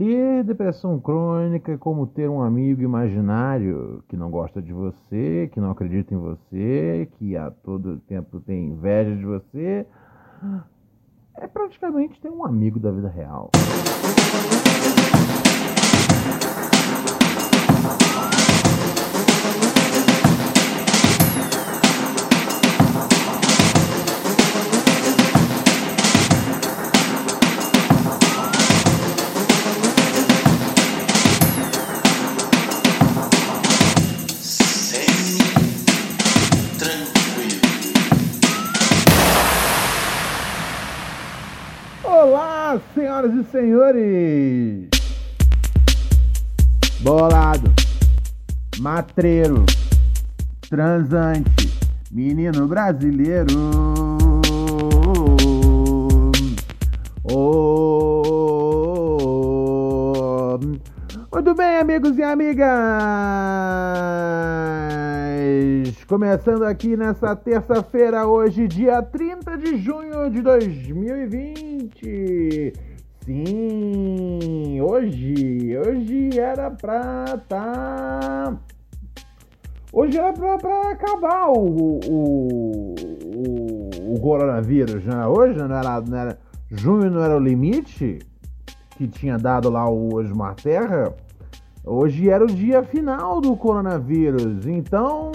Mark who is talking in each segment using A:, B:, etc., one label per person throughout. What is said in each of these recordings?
A: Ter depressão crônica é como ter um amigo imaginário que não gosta de você, que não acredita em você, que a todo tempo tem inveja de você. É praticamente ter um amigo da vida real. Senhoras e senhores! Bolado, matreiro, transante, menino brasileiro. Oh, muito bem, amigos e amigas! Começando aqui nessa terça-feira, hoje, dia 30 de junho de 2020. Sim, hoje, hoje era pra tá. Hoje era pra, pra acabar o, o, o, o coronavírus, né? Hoje não era, não era. Junho não era o limite que tinha dado lá o Osmar Terra. Hoje era o dia final do coronavírus. Então,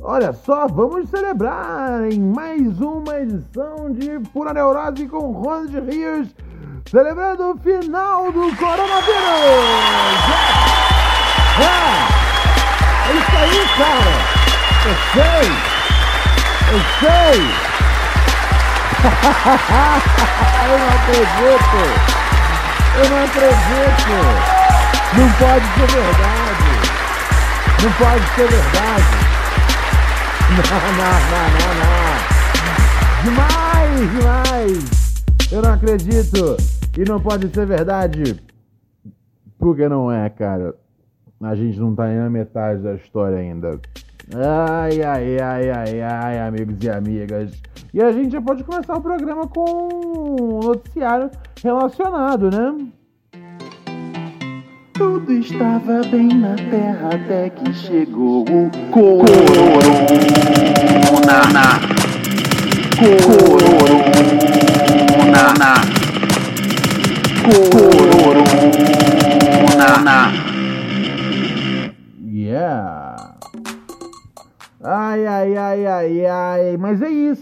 A: olha só, vamos celebrar em mais uma edição de Pura Neurose com Ronald Rios, celebrando o final do coronavírus! É, é isso aí, cara! Eu sei! Eu sei! Eu não acredito! Eu não acredito! Não pode ser verdade! Não pode ser verdade! Não, não, não, não, não! Demais, demais! Eu não acredito! E não pode ser verdade! Porque não é, cara. A gente não tá nem na metade da história ainda. Ai, ai, ai, ai, ai, amigos e amigas. E a gente já pode começar o programa com um noticiário relacionado, né?
B: Tudo estava bem na terra até que chegou o corona. Corona.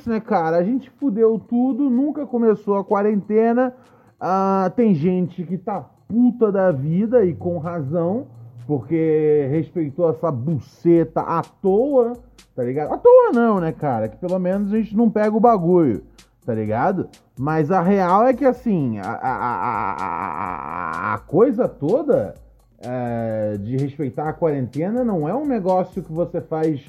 A: Isso, né, cara? A gente fudeu tudo, nunca começou a quarentena. Ah, tem gente que tá puta da vida e com razão, porque respeitou essa buceta à toa, tá ligado? À toa não, né, cara? Que pelo menos a gente não pega o bagulho, tá ligado? Mas a real é que assim, a, a, a, a, coisa toda é, de respeitar a quarentena não é um negócio que você faz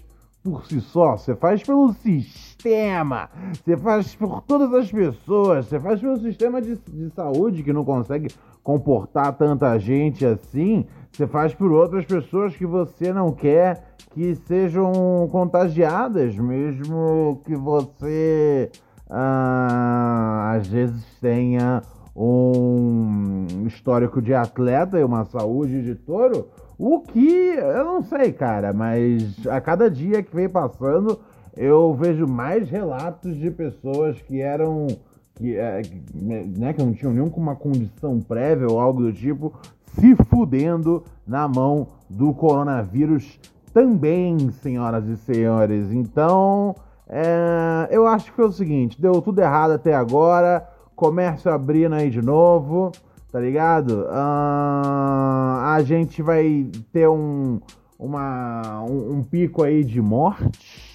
A: por si só, você faz pelo sistema, você faz por todas as pessoas, você faz pelo sistema de, de saúde que não consegue comportar tanta gente assim, você faz por outras pessoas que você não quer que sejam contagiadas, mesmo que você ah, às vezes tenha um histórico de atleta e uma saúde de touro, o que eu não sei, cara, mas a cada dia que vem passando eu vejo mais relatos de pessoas que eram que, é, que, né, que não tinham nenhuma condição prévia ou algo do tipo, se fudendo na mão do coronavírus também, senhoras e senhores. Então, é, eu acho que foi o seguinte: deu tudo errado até agora, comércio abrindo aí de novo, tá ligado? Ah, a gente vai ter um, uma, um, um pico aí de morte,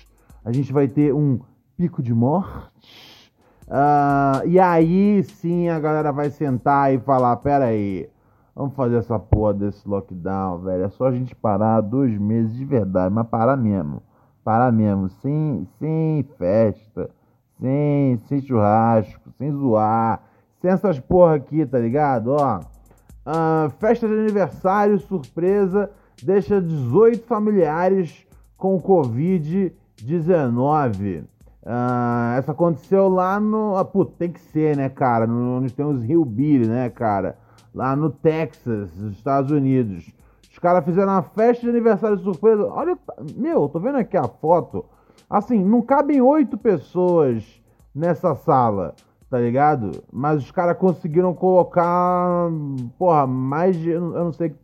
A: a gente vai ter um pico de morte. Uh, e aí sim a galera vai sentar e falar: pera aí, vamos fazer essa porra desse lockdown, velho. É só a gente parar dois meses de verdade, mas parar mesmo. Parar mesmo, sem, sem festa, sem, sem churrasco, sem zoar, sem essas porra aqui, tá ligado? Ó, uh, festa de aniversário, surpresa, deixa 18 familiares com Covid-19. Uh, essa aconteceu lá no. Ah, tem que ser, né, cara? No, onde tem os Hillbilly, né, cara? Lá no Texas, nos Estados Unidos. Os caras fizeram uma festa de aniversário surpresa. Olha, meu, tô vendo aqui a foto. Assim, não cabem oito pessoas nessa sala, tá ligado? Mas os caras conseguiram colocar, porra, mais de. Eu não sei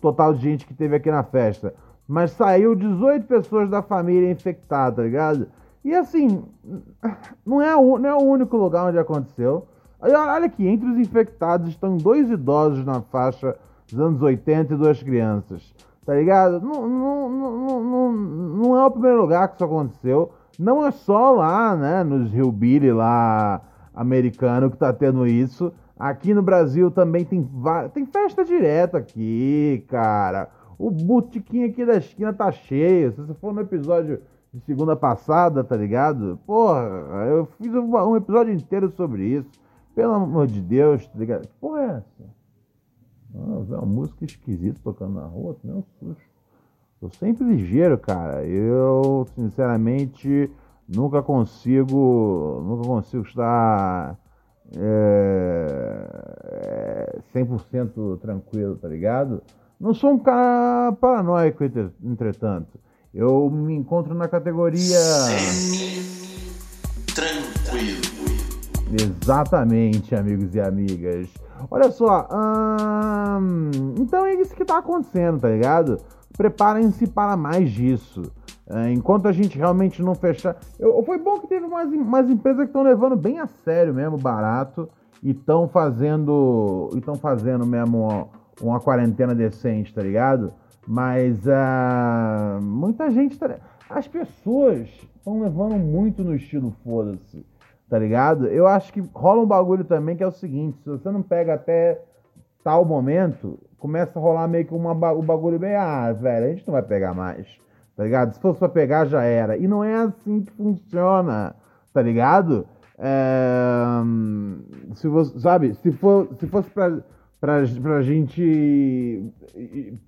A: total de gente que teve aqui na festa. Mas saiu 18 pessoas da família infectadas, tá ligado? E assim, não é, o, não é o único lugar onde aconteceu. Olha aqui, entre os infectados estão dois idosos na faixa dos anos 80 e duas crianças. Tá ligado? Não, não, não, não, não é o primeiro lugar que isso aconteceu. Não é só lá, né, nos Hillbilly lá americano que tá tendo isso. Aqui no Brasil também tem, tem festa direta aqui, cara. O botiquinho aqui da esquina tá cheio. Se você for no episódio de segunda passada, tá ligado? Porra, eu fiz um, episódio inteiro sobre isso. Pelo amor de Deus, tá ligado? Que porra é essa? Nossa, é uma música esquisita tocando na rua, meu susto. Tô sempre ligeiro, cara. Eu, sinceramente, nunca consigo. Nunca consigo estar. É, 100% tranquilo, tá ligado? Não sou um cara paranoico, entretanto. Eu me encontro na categoria.
C: Tranquilo.
A: Exatamente, amigos e amigas. Olha só, hum, então é isso que tá acontecendo, tá ligado? Preparem-se para mais disso. É, enquanto a gente realmente não fechar. Eu, foi bom que teve umas, umas empresas que estão levando bem a sério mesmo, barato, e estão fazendo. estão fazendo mesmo uma, uma quarentena decente, tá ligado? Mas uh, muita gente. Tá... As pessoas estão levando muito no estilo foda-se, tá ligado? Eu acho que rola um bagulho também que é o seguinte: se você não pega até tal momento, começa a rolar meio que uma, o bagulho bem, ah, velho, a gente não vai pegar mais, tá ligado? Se fosse pra pegar, já era. E não é assim que funciona, tá ligado? É, se você, sabe, se, for, se fosse pra pra, pra gente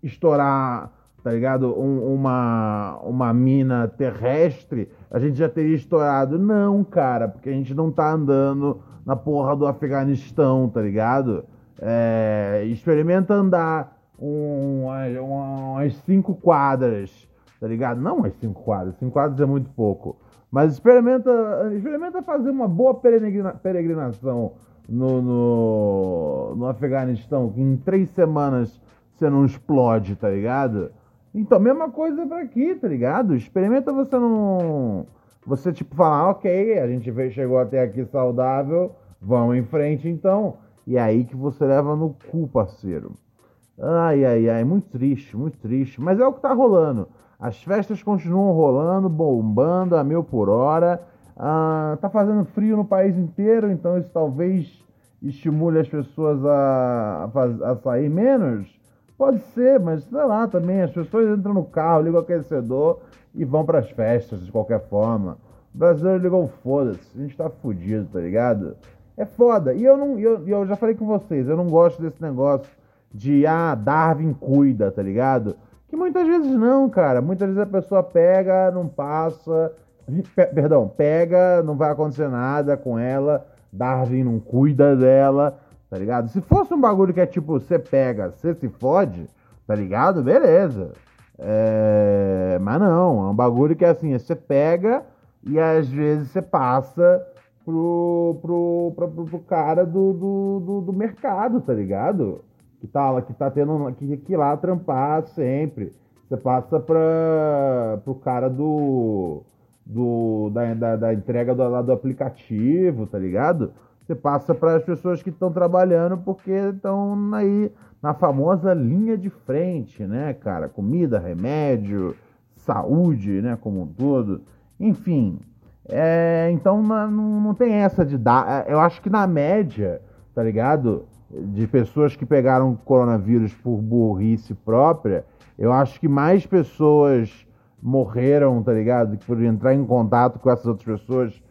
A: estourar, tá ligado? Um, uma, uma mina terrestre, a gente já teria estourado. Não, cara, porque a gente não tá andando na porra do Afeganistão, tá ligado? É, experimenta andar um, umas, cinco quadras, tá ligado? Não umas cinco quadras, cinco quadras é muito pouco. Mas experimenta, experimenta fazer uma boa peregrina, peregrinação no, no, no Afeganistão, que em três semanas você não explode, tá ligado? Então, mesma coisa pra aqui, tá ligado? Experimenta você não. Você, tipo, falar, ok, a gente veio, chegou até aqui saudável, vamos em frente então. E é aí que você leva no cu, parceiro. Ai, ai, ai, muito triste, muito triste. Mas é o que tá rolando. As festas continuam rolando, bombando a mil por hora. Ah, tá fazendo frio no país inteiro, então isso talvez estimule as pessoas a, a, a sair menos. Pode ser, mas sei lá também. As pessoas entram no carro, ligam o aquecedor e vão para as festas de qualquer forma. O brasileiro ligou foda-se, a gente tá fudido, tá ligado? É foda. E eu não, eu, eu já falei com vocês, eu não gosto desse negócio de ah, Darwin cuida, tá ligado? Que muitas vezes não, cara. Muitas vezes a pessoa pega, não passa, perdão, pega, não vai acontecer nada com ela, Darwin não cuida dela, tá ligado? Se fosse um bagulho que é tipo, você pega, você se fode, tá ligado? Beleza. É... Mas não, é um bagulho que é assim, você pega e às vezes você passa pro, pro, pro, pro, cara do, do, do, do mercado, tá ligado? Que tá, que tá tendo que, que lá trampar sempre. Você passa pra, pro cara do, do da, da, da entrega do, lá do aplicativo, tá ligado? Você passa para as pessoas que estão trabalhando porque estão aí na famosa linha de frente, né, cara? Comida, remédio, saúde, né, como um todo. Enfim, é, então não, não tem essa de dar. É, eu acho que na média, tá ligado? De pessoas que pegaram coronavírus por burrice própria, eu acho que mais pessoas morreram, tá ligado? Por entrar em contato com essas outras pessoas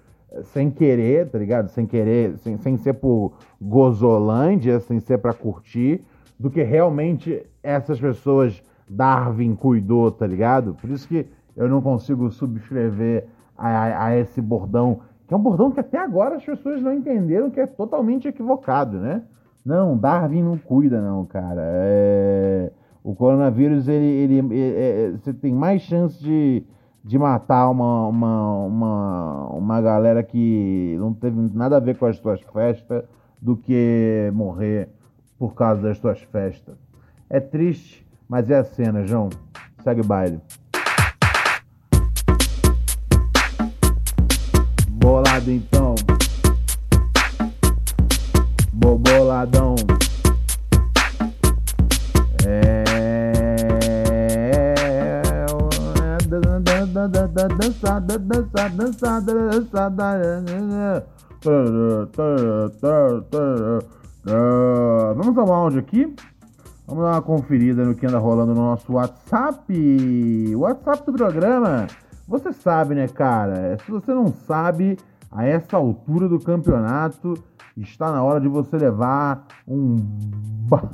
A: sem querer, tá ligado? Sem querer, sem, sem ser por gozolândia, sem ser para curtir, do que realmente essas pessoas Darwin cuidou, tá ligado? Por isso que eu não consigo subscrever a, a, a esse bordão, que é um bordão que até agora as pessoas não entenderam que é totalmente equivocado, né? Não, Darwin não cuida, não, cara. É... O coronavírus, ele, ele, ele é, é, você tem mais chance de de matar uma, uma, uma, uma galera que não teve nada a ver com as tuas festas do que morrer por causa das tuas festas. É triste, mas é a cena, João. Segue o baile. Bolado então. Vamos ao áudio aqui. Vamos dar uma conferida no que anda rolando no nosso WhatsApp. WhatsApp do programa. Você sabe, né, cara? Se você não sabe, a essa altura do campeonato, está na hora de você levar um, ba...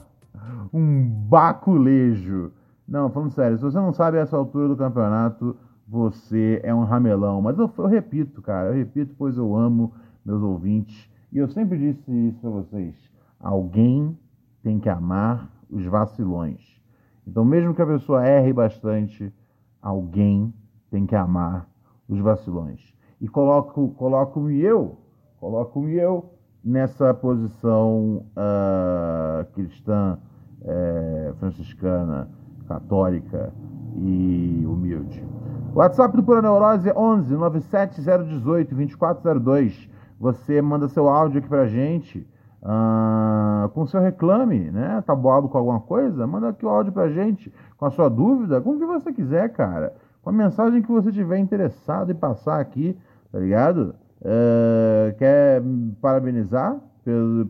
A: um baculejo. Não, falando sério, se você não sabe a essa altura do campeonato, você é um ramelão. Mas eu, eu, repito, cara, eu repito, pois eu amo meus ouvintes. E eu sempre disse isso para vocês: alguém tem que amar os vacilões. Então, mesmo que a pessoa erre bastante, alguém tem que amar os vacilões. E coloco, coloco-me eu, coloco-me eu nessa posição uh, cristã, uh, franciscana, católica e humilde. WhatsApp do Pura Neurose é 11 97018 2402. Você manda seu áudio aqui pra gente uh, com seu reclame, né? Tá boado com alguma coisa? Manda aqui o áudio pra gente com a sua dúvida, com o que você quiser, cara. Com a mensagem que você tiver interessado em passar aqui, tá ligado? Uh, quer parabenizar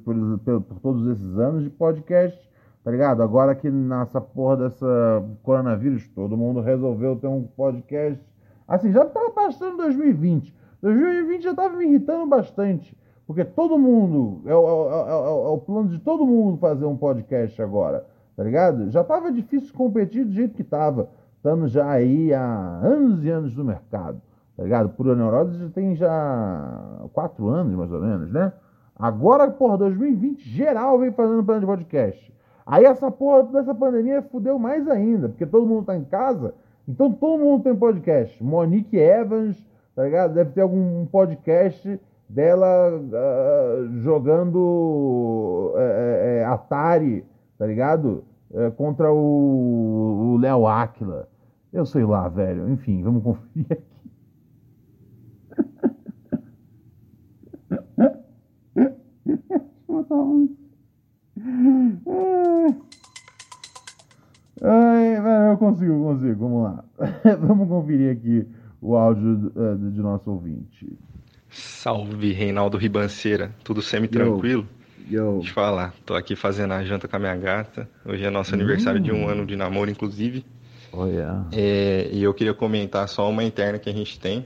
A: por, por todos esses anos de podcast Tá ligado? Agora que nessa porra dessa coronavírus, todo mundo resolveu ter um podcast. Assim, já tava passando 2020. 2020 já tava me irritando bastante. Porque todo mundo, é o, é, é, é o, plano de todo mundo fazer um podcast agora, tá ligado? Já tava difícil competir do jeito que tava, estando já aí há anos e anos no mercado, tá ligado? Pura Neurose já tem já quatro anos, mais ou menos, né? Agora, porra, 2020, geral vem fazendo plano de podcast. Aí essa porra dessa pandemia fudeu mais ainda, porque todo mundo tá em casa, então todo mundo tem podcast. Monique Evans, tá ligado? Deve ter algum podcast dela uh, jogando uh, uh, Atari, tá ligado? Contra o Léo Aquila. Eu sei lá, velho. Enfim, vamos conferir aqui. Eu Ai, eu consigo, eu consigo. Vamos lá. Vamos conferir aqui o áudio uh, de nosso ouvinte.
C: Salve, Reinaldo Ribanceira. Tudo semi-tranquilo?
A: Yo.
C: Falar. Tô aqui fazendo a janta com a minha gata. Hoje é nosso aniversário de um
A: Hum.
C: ano de namoro, inclusive.
A: Oh, yeah.
C: É, e eu queria comentar só uma interna que a gente tem.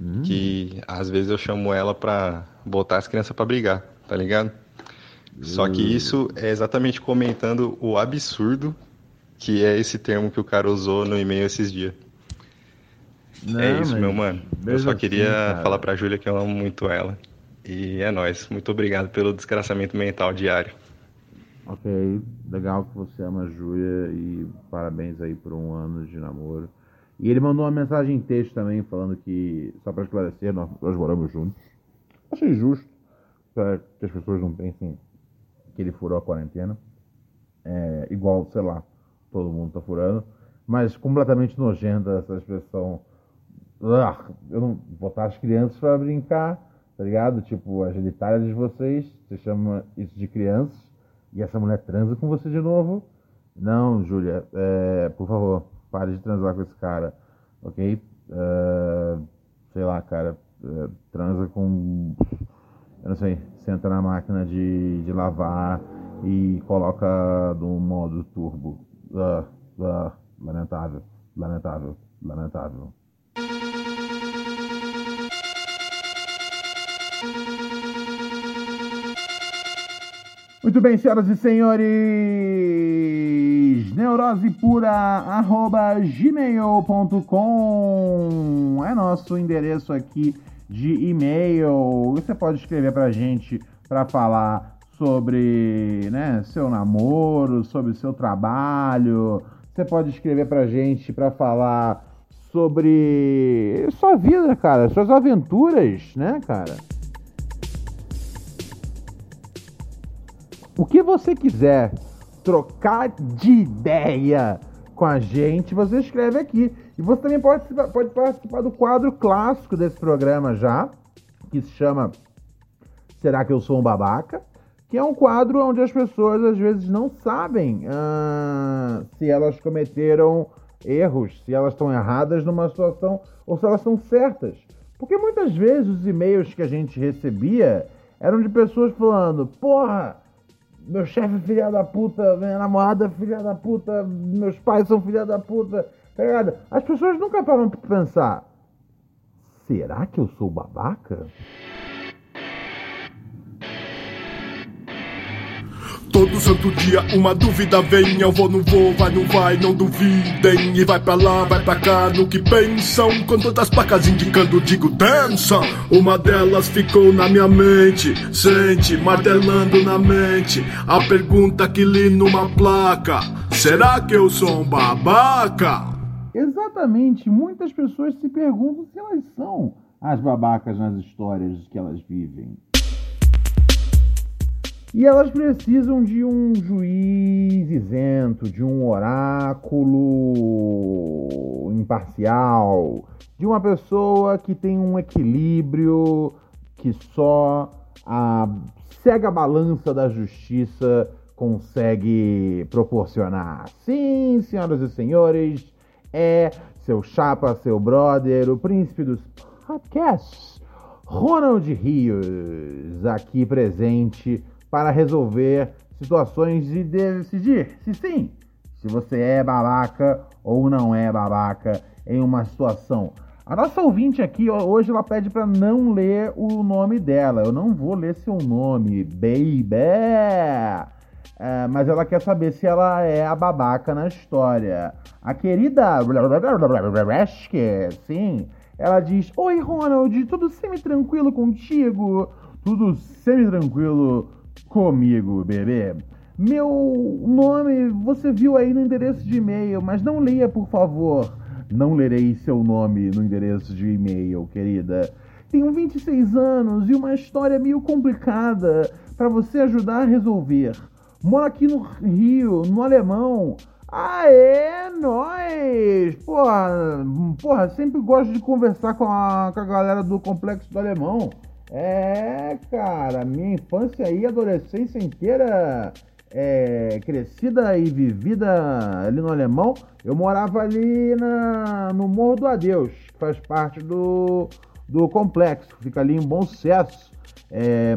A: Hum.
C: Que às vezes eu chamo ela pra botar as crianças pra brigar, tá ligado? Só que isso é exatamente comentando o absurdo que é esse termo que o cara usou no e-mail esses dias.
A: Não,
C: é isso, meu mano. Eu só
A: assim,
C: queria
A: cara.
C: falar pra Júlia que eu amo muito ela. E é nóis. Muito obrigado pelo desgraçamento mental diário.
A: Ok, legal que você ama a Júlia e parabéns aí por um ano de namoro. E ele mandou uma mensagem em texto também falando que, só pra esclarecer, nós, nós moramos juntos. Achei justo para que as pessoas não pensem que ele furou a quarentena. É, igual, sei lá, todo mundo tá furando. Mas completamente nojenta essa expressão. Ah, eu não botar as crianças para brincar, tá ligado? Tipo, a genitália de vocês, você chama isso de crianças, e essa mulher transa com você de novo. Não, Júlia, é, por favor, pare de transar com esse cara, ok? É, sei lá, cara, é, transa com. Eu não sei, senta na máquina de, de lavar e coloca no modo turbo. Uh, uh, lamentável, lamentável, lamentável. Muito bem, senhoras e senhores, neurosepura@gmail.com é nosso endereço aqui de e-mail. Você pode escrever pra gente para falar sobre, né, seu namoro, sobre seu trabalho. Você pode escrever pra gente para falar sobre sua vida, cara, suas aventuras, né, cara? O que você quiser trocar de ideia com a gente, você escreve aqui. E você também pode, pode participar do quadro clássico desse programa já, que se chama Será que eu sou um babaca? Que é um quadro onde as pessoas às vezes não sabem uh, se elas cometeram erros, se elas estão erradas numa situação ou se elas estão certas. Porque muitas vezes os e-mails que a gente recebia eram de pessoas falando: Porra, meu chefe é filha da puta, minha namorada é filha da puta, meus pais são filha da puta? As pessoas nunca param pra pensar, será que eu sou babaca?
D: Todo santo dia uma dúvida vem, eu vou, não vou, vai, não vai, não duvidem. E vai pra lá, vai pra cá, no que pensam. Com tantas placas indicando, digo, dança. Uma delas ficou na minha mente, sente, martelando na mente. A pergunta que li numa placa: será que eu sou um babaca?
A: Exatamente, muitas pessoas se perguntam se elas são as babacas nas histórias que elas vivem. E elas precisam de um juiz isento, de um oráculo imparcial, de uma pessoa que tem um equilíbrio que só a cega balança da justiça consegue proporcionar. Sim, senhoras e senhores, é seu chapa, seu brother, o príncipe dos podcasts, Ronald Rios, aqui presente para resolver situações e decidir se sim, se você é babaca ou não é babaca em uma situação. A nossa ouvinte aqui hoje ela pede para não ler o nome dela. Eu não vou ler seu nome, baby. É, mas ela quer saber se ela é a babaca na história. A querida sim, ela diz: Oi, Ronald, tudo semi-tranquilo contigo? Tudo semi-tranquilo comigo, bebê. Meu nome você viu aí no endereço de e-mail, mas não leia, por favor. Não lerei seu nome no endereço de e-mail, querida. Tenho 26 anos e uma história meio complicada para você ajudar a resolver. Moro aqui no Rio, no Alemão. Aê, nós! Porra, porra, sempre gosto de conversar com a, com a galera do Complexo do Alemão. É, cara, minha infância e adolescência inteira é, crescida e vivida ali no Alemão, eu morava ali na, no Morro do Adeus, que faz parte do, do complexo, fica ali em Bom Sucesso. É,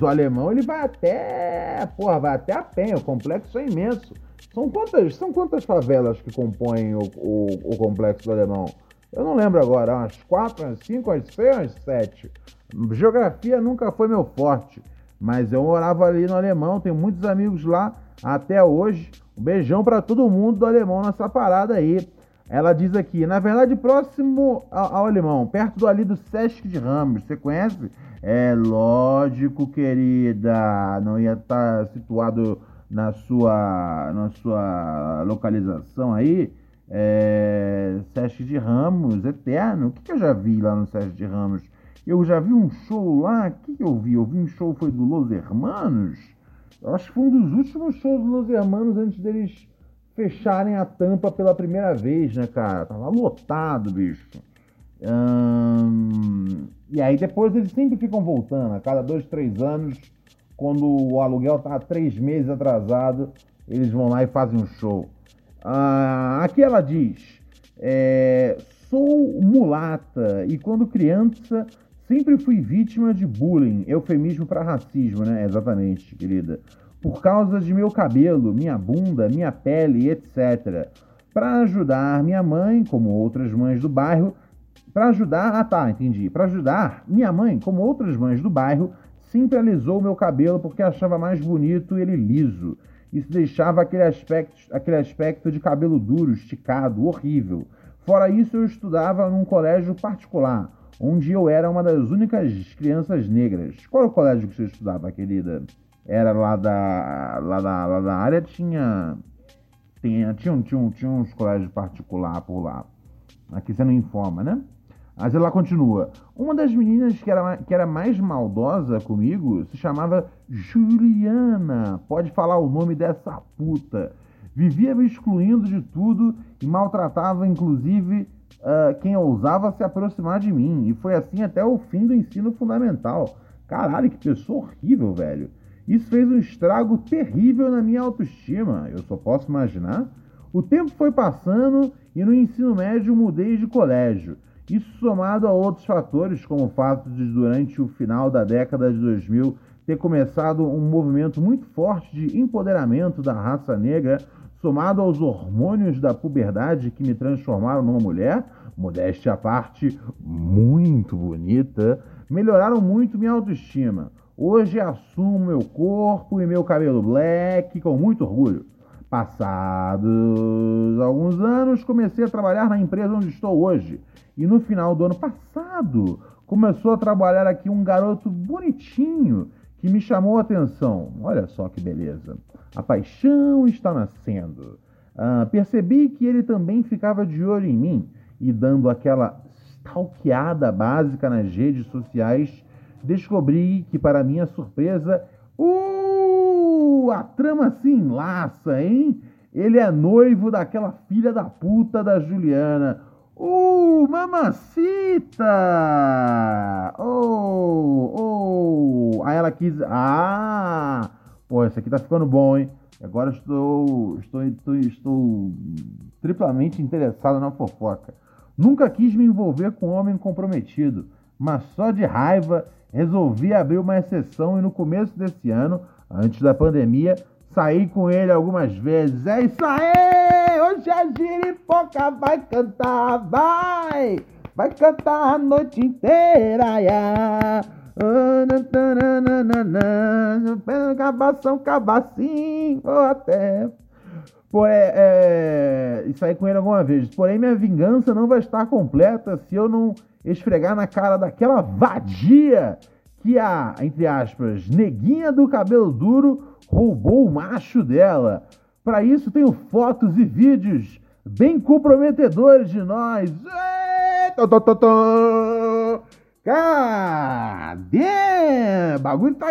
A: O alemão ele vai até. Porra, vai até a penha, o complexo é imenso. São quantas, são quantas favelas que compõem o, o, o complexo do alemão? Eu não lembro agora, umas quatro, umas cinco, umas seis, umas sete. Geografia nunca foi meu forte, mas eu morava ali no alemão, tenho muitos amigos lá até hoje. Um beijão para todo mundo do alemão nessa parada aí. Ela diz aqui, na verdade, próximo ao, alemão, perto do ali do Sesc de Ramos. Você conhece? É lógico, querida. Não ia estar situado na sua, na sua localização aí. É, Sesc de Ramos, eterno. O que, que eu já vi lá no Sesc de Ramos? Eu já vi um show lá. O que, que eu vi? Eu vi um show, foi do Los Hermanos. Eu acho que foi um dos últimos shows do Los Hermanos antes deles fecharem a tampa pela primeira vez, né, cara? Tava lotado, bicho. Hum, e aí depois eles sempre ficam voltando, a cada dois, três anos, quando o aluguel tá três meses atrasado, eles vão lá e fazem um show. Ah, aqui ela diz: é, sou mulata e quando criança sempre fui vítima de bullying, eufemismo para racismo, né? Exatamente, querida por causa de meu cabelo, minha bunda, minha pele, etc. Para ajudar minha mãe, como outras mães do bairro, para ajudar, ah tá, entendi. Para ajudar minha mãe, como outras mães do bairro, sempre alisou meu cabelo porque achava mais bonito ele liso. Isso deixava aquele aspecto, aquele aspecto de cabelo duro, esticado, horrível. Fora isso, eu estudava num colégio particular, onde eu era uma das únicas crianças negras. Qual é o colégio que você estudava, querida? Era lá da, lá da, lá da área, tinha, tinha, tinha, tinha, tinha uns colégios particulares por lá. Aqui você não informa, né? Mas ela continua. Uma das meninas que era, que era mais maldosa comigo se chamava Juliana. Pode falar o nome dessa puta. Vivia me excluindo de tudo e maltratava, inclusive, uh, quem ousava se aproximar de mim. E foi assim até o fim do ensino fundamental. Caralho, que pessoa horrível, velho. Isso fez um estrago terrível na minha autoestima, eu só posso imaginar. O tempo foi passando e no ensino médio mudei de colégio. Isso somado a outros fatores, como o fato de, durante o final da década de 2000, ter começado um movimento muito forte de empoderamento da raça negra, somado aos hormônios da puberdade que me transformaram numa mulher, modéstia à parte, muito bonita, melhoraram muito minha autoestima. Hoje assumo meu corpo e meu cabelo black com muito orgulho. Passados alguns anos, comecei a trabalhar na empresa onde estou hoje. E no final do ano passado, começou a trabalhar aqui um garoto bonitinho que me chamou a atenção. Olha só que beleza. A paixão está nascendo. Ah, percebi que ele também ficava de olho em mim e dando aquela stalkeada básica nas redes sociais descobri que, para minha surpresa, uh, a trama se enlaça, hein? Ele é noivo daquela filha da puta da Juliana. Uh, mamacita! Oh, oh! Aí ela quis. Ah! Pô, esse aqui tá ficando bom, hein? Agora estou, estou, estou, estou triplamente interessado na fofoca. Nunca quis me envolver com um homem comprometido, mas só de raiva resolvi abrir uma exceção e no começo desse ano, antes da pandemia, saí com ele algumas vezes. É isso aí! Hoje a giripoca vai cantar, vai! Vai cantar a noite inteira, ya! Cabação, cabacinho, até. Pô, é, é, e sair com ele alguma vez. Porém, minha vingança não vai estar completa se eu não esfregar na cara daquela vadia que a, entre aspas, neguinha do cabelo duro roubou o macho dela. Para isso, tenho fotos e vídeos bem comprometedores de nós. Cadê? O bagulho tá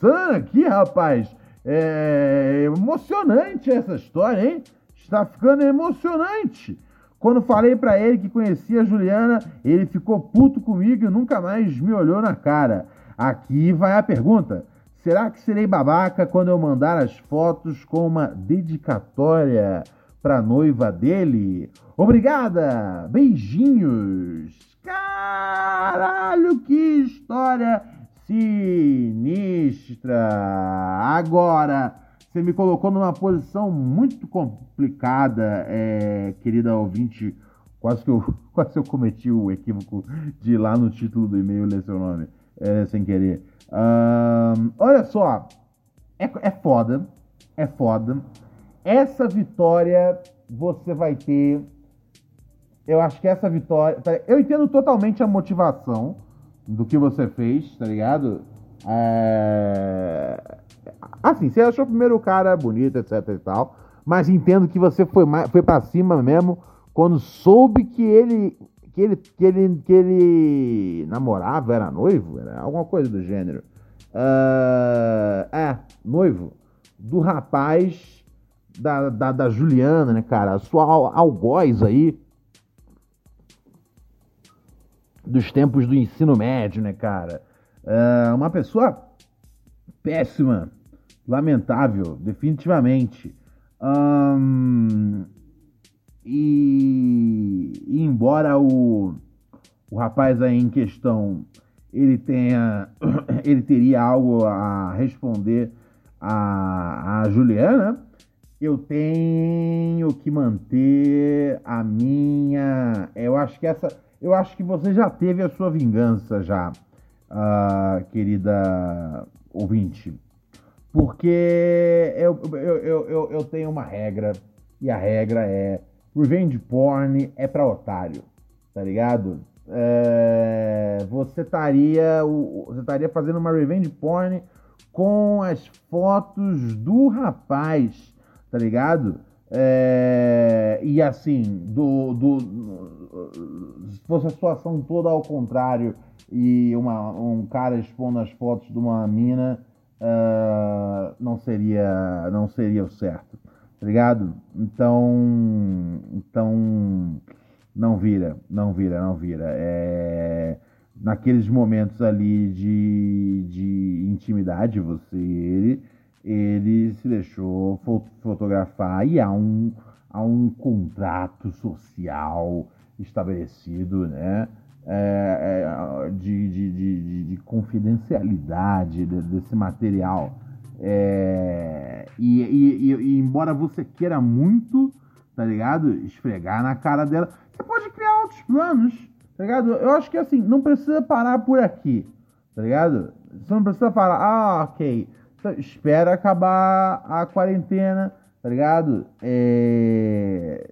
A: passando aqui, rapaz. É emocionante essa história, hein? Está ficando emocionante. Quando falei para ele que conhecia a Juliana, ele ficou puto comigo e nunca mais me olhou na cara. Aqui vai a pergunta: será que serei babaca quando eu mandar as fotos com uma dedicatória pra noiva dele? Obrigada! Beijinhos! Caralho, que história sinistra! Agora, você me colocou numa posição muito complicada, é, querida ouvinte. Quase que, eu, quase eu cometi o equívoco de ir lá no título do e-mail ler seu nome, é, sem querer. Um, olha só, é, é foda, é foda. Essa vitória você vai ter. Eu acho que essa vitória. Eu entendo totalmente a motivação do que você fez, tá ligado? É... Assim, você achou primeiro o cara bonito, etc e tal. Mas entendo que você foi, foi pra cima mesmo quando soube que ele. Que ele, que ele, que ele namorava, era noivo, era alguma coisa do gênero. Ah, é, noivo do rapaz da, da, da Juliana, né, cara? A sua al- algoz aí dos tempos do ensino médio, né, cara? É, uma pessoa péssima, lamentável, definitivamente. E, e embora o, o rapaz aí em questão ele tenha ele teria algo a responder a, a Juliana, eu tenho que manter a minha. Eu acho que essa. Eu acho que você já teve a sua vingança já, ah, querida ouvinte. Porque eu, eu, eu, eu, tenho uma regra, e a regra é revenge porn é pra otário, tá ligado? É, você estaria você estaria fazendo uma revenge porn com as fotos do rapaz, tá ligado? É, e assim, do, do, se fosse a situação toda ao contrário e uma, um cara expondo as fotos de uma mina, ah, não seria não seria o certo, tá ligado? Então, então não vira, não vira, não vira. É, naqueles momentos ali de, de intimidade, você ele, ele se deixou fo- fotografar e há um, há um contrato social estabelecido, né? É, é, de, de, de, de- de confidencialidade de- desse material. É, e, e- e- e embora você queira muito, tá ligado? Esfregar na cara dela, você pode criar outros planos, tá ligado? Eu acho que assim, não precisa parar por aqui, tá ligado? Você não precisa falar, ah, ok, Então, espera acabar a quarentena, tá ligado? É,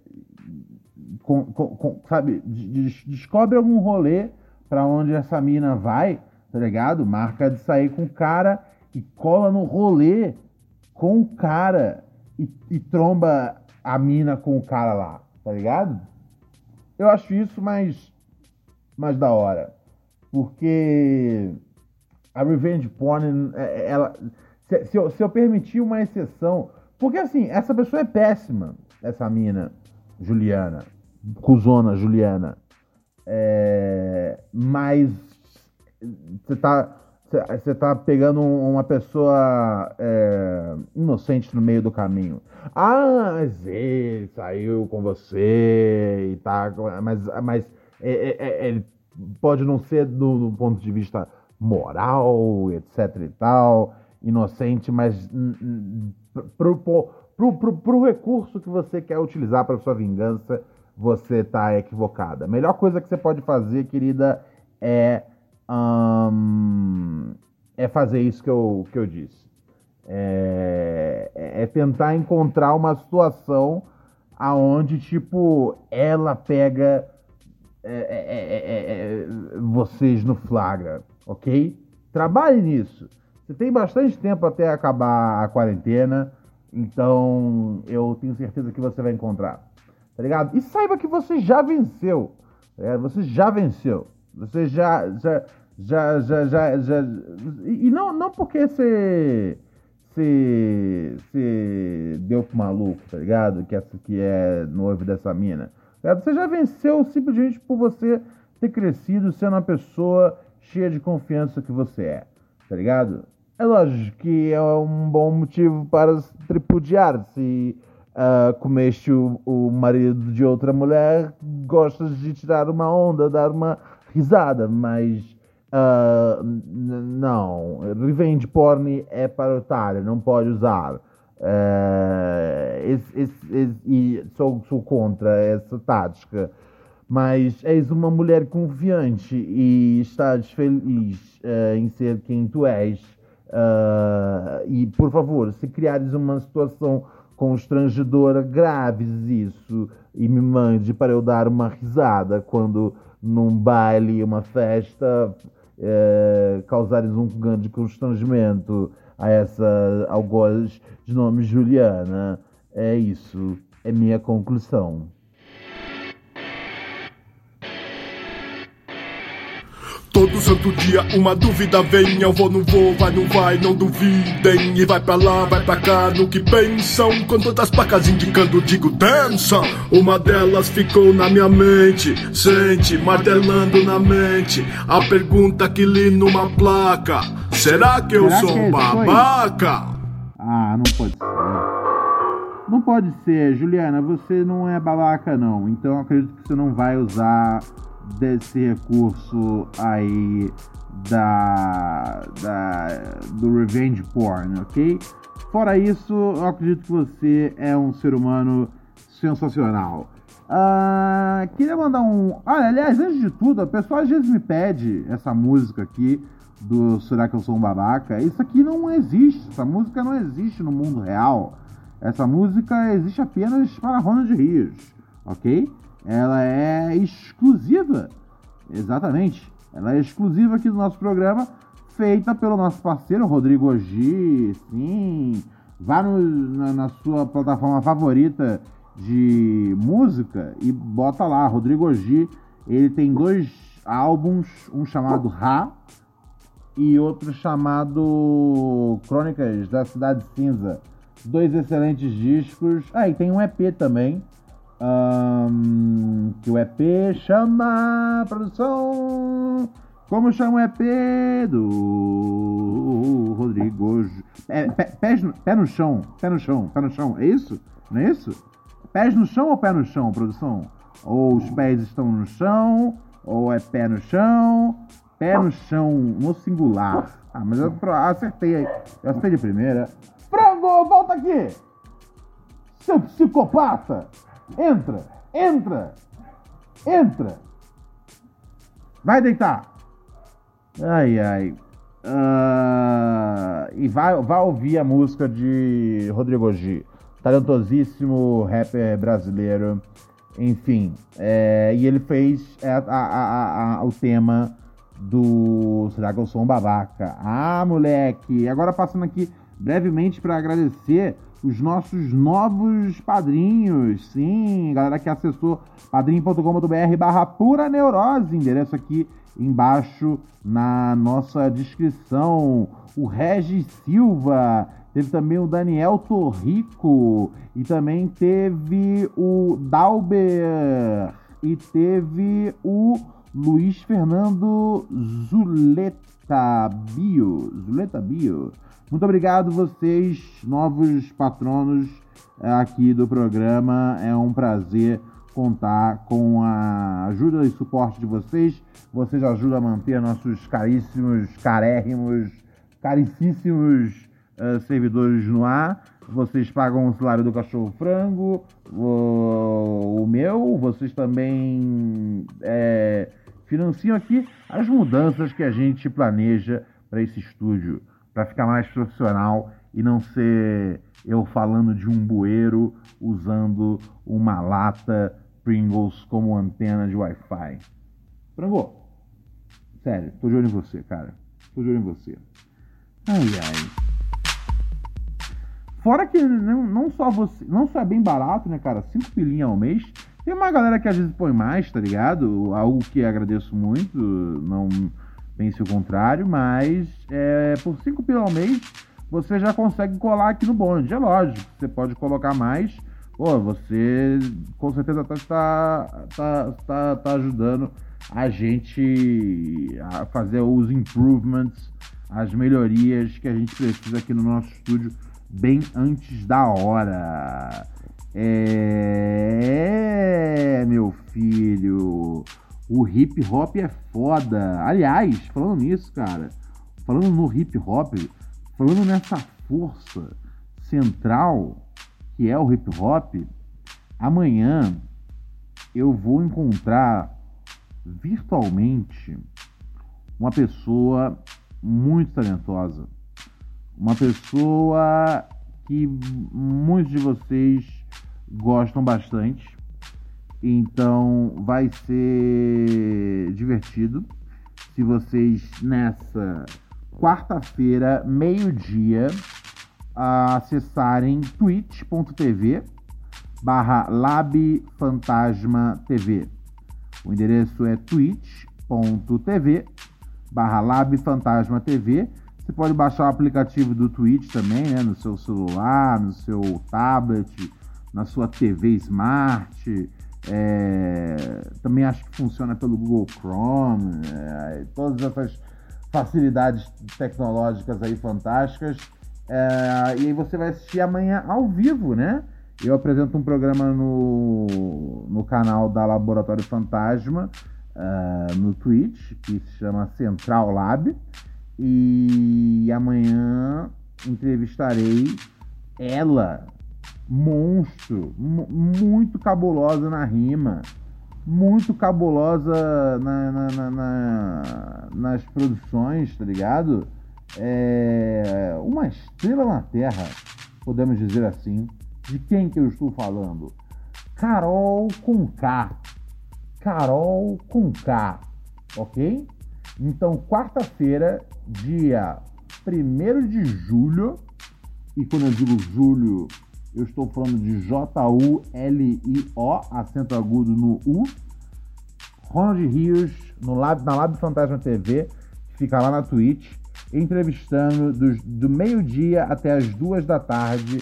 A: com- com- sabe, de- de- descobre algum rolê pra onde essa mina vai, tá ligado? Marca de sair com o cara e cola no rolê com o cara e, e tromba a mina com o cara lá, tá ligado? Eu acho isso mais, mais da hora. Porque a revenge porn, é- ela. Se, se eu, se eu permitir uma exceção. Porque assim, essa pessoa é péssima, essa mina, Juliana. Cusona, Juliana. É, mas você tá. Você tá pegando um- uma pessoa é, inocente no meio do caminho. Ah, ele saiu com você e tá. Mas, mas é- é- é- ele pode não ser do, do ponto de vista moral, etc e tal, inocente, mas hum, hum, pro, pro, pro, pro recurso que você quer utilizar para sua vingança, você tá equivocada. A melhor coisa que você pode fazer, querida, é é fazer isso que eu, que eu disse. É, é tentar encontrar uma situação aonde, tipo, ela pega é, é, é, é, é, vocês no flagra, ok? Trabalhe nisso. Você tem bastante tempo até acabar a quarentena, então eu tenho certeza que você vai encontrar, tá ligado? E saiba que você já venceu, tá? Você já venceu. Você já, já, Já, já, já, já. E não, não porque você. Você. Você deu pro maluco, tá ligado? Que, essa, que é noivo dessa mina. Tá você já venceu simplesmente por você ter crescido sendo uma pessoa cheia de confiança que você é, tá ligado? É lógico que é um bom motivo para tripudiar se uh, comeste o, o marido de outra mulher, gostas de tirar uma onda, dar uma risada, mas uh, não, revenge porn é para otário, não pode usar. Uh, esse, esse, esse, e sou, sou contra essa tática mas és uma mulher confiante e estás feliz uh, em ser quem tu és. E, por favor, se criares uma situação constrangedora, graves isso e me mande para eu dar uma risada quando num baile, uma festa, uh, causares um grande constrangimento a essa algoz de nome Juliana. É isso, é minha conclusão.
D: Todo santo dia uma dúvida vem, eu vou, não vou, vai, não vai, não duvidem. E vai pra lá, vai pra cá, no que pensam. Com todas as placas indicando, digo, dança. Uma delas ficou na minha mente, sente, martelando na mente. A pergunta que li numa placa: Será que eu
A: Será
D: sou
A: que
D: um babaca?
A: Ah, não pode ser. Não pode ser, Juliana, você não é babaca, não. Então acredito que você não vai usar desse recurso aí da, da do revenge porn, ok? Fora isso, eu acredito que você é um ser humano sensacional. Uh, queria mandar um. Olha, aliás, antes de tudo, a pessoa às vezes me pede essa música aqui do Será que eu sou um babaca? Isso aqui não existe. Essa música não existe no mundo real. Essa música existe apenas para Ronald Rios, ok? Ela é exclusiva. Exatamente. Ela é exclusiva aqui do nosso programa, feita pelo nosso parceiro Rodrigo G. Sim. Vá no, na, na, sua plataforma favorita de música e bota lá, Rodrigo G. Ele tem dois álbuns, um chamado Ra e outro chamado Crônicas da Cidade Cinza. Dois excelentes discos. Ah, e tem um EP também um, que o EP chama produção. Como chama o EP do Rodrigo? É, pé, no, pé no chão, pé no chão, pé no chão, é isso? Não é isso? Pés no chão ou pé no chão, produção? Ou os pés estão no chão, ou é pé no chão, pé no chão no singular. Ah, mas eu acertei. Eu acertei de primeira. Frango, volta aqui! Seu psicopata! Entra, entra, entra. Vai deitar. Ai, ai. Uh, e vai, vai ouvir a música de Rodrigo G. Talentosíssimo rapper brasileiro. Enfim, é, e ele fez é, a, a, a, o tema do Será que eu sou um babaca? Ah, moleque! Agora passando aqui brevemente para agradecer os nossos novos padrinhos. Sim, galera que acessou padrinho.com.br barra pura neurose, endereço aqui embaixo na nossa descrição. O Regis Silva, teve também o Daniel Torrico e também teve o Dalber e teve o Luiz Fernando Zuleta Bio. Zuleta Bio. Muito obrigado vocês, novos patronos eh, aqui do programa. É um prazer contar com a ajuda e suporte de vocês. Vocês ajudam a manter nossos caríssimos, carérrimos, caricíssimos uh, servidores no ar. Vocês pagam o salário do cachorro frango, o, o meu. Vocês também é, financiam aqui as mudanças que a gente planeja para esse estúdio para ficar mais profissional e não ser eu falando de um bueiro usando uma lata Pringles como antena de Wi-Fi. Frango, sério, tô de olho em você, cara. Tô de olho em você. Ai, ai. Fora que não, não só você, não só é bem barato, né, cara? 5 pilinhas ao mês. Tem uma galera que às vezes põe mais, tá ligado? Algo que agradeço muito. Não pense o contrário, mas é, por 5 pila ao mês você já consegue colar aqui no bonde. É lógico, você pode colocar mais. Pô, você com certeza está tá, tá, tá ajudando a gente a fazer os improvements, as melhorias que a gente precisa aqui no nosso estúdio bem antes da hora. É, meu filho, o hip hop é foda. Aliás, falando nisso, cara, falando no hip hop, falando nessa força central que é o hip hop, amanhã eu vou encontrar virtualmente uma pessoa muito talentosa, uma pessoa que muitos de vocês gostam bastante. Então vai ser divertido se vocês nessa quarta-feira, meio-dia, acessarem twitch.tv barra labfantasmatv. O endereço é twitch.tv barra labfantasmatv. Você pode baixar o aplicativo do Twitch também, né? No seu celular, no seu tablet, na sua TV Smart. É... Também acho que funciona pelo Google Chrome. É... Todas essas facilidades tecnológicas aí fantásticas. É, e aí você vai assistir amanhã ao vivo, né? Eu apresento um programa no, no canal da Laboratório Fantasma, uh, no Twitch, que se chama Central Lab. E amanhã entrevistarei ela, monstro, muito cabulosa na rima, muito cabulosa na, na, na, na, nas produções, tá ligado? É uma estrela na Terra, podemos dizer assim. De quem que eu estou falando? Carol com K. Carol com K, ok? Então, quarta-feira, dia 1 de julho, e quando eu digo julho, eu estou falando de J-U-L-I-O, acento agudo no U. Ronald Rios, no Lab, na Lab Fantasma TV, que fica lá na Twitch, entrevistando do, meio-dia até as duas da tarde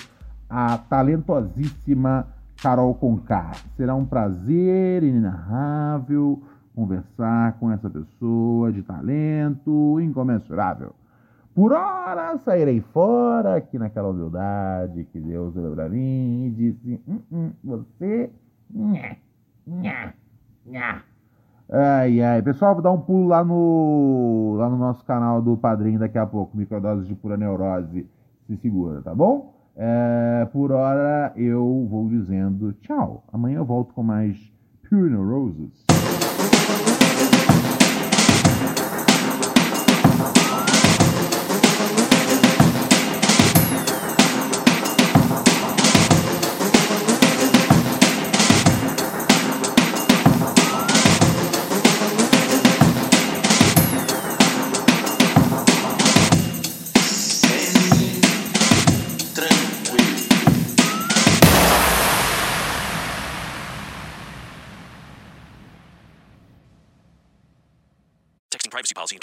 A: a talentosíssima Carol Conká. Será um prazer inenarrável conversar com essa pessoa de talento incomensurável. Por hora sairei fora aqui naquela humildade que Deus deu para mim e disse: hum, hum, Você. Nha, nha, nha. Ai, ai. Pessoal, vou dar um pulo lá no, lá no nosso canal do Padrinho daqui a pouco. Microdose de pura neurose. Se segura, tá bom? É, por hora eu vou dizendo tchau. Amanhã eu volto com mais Pure Neuroses.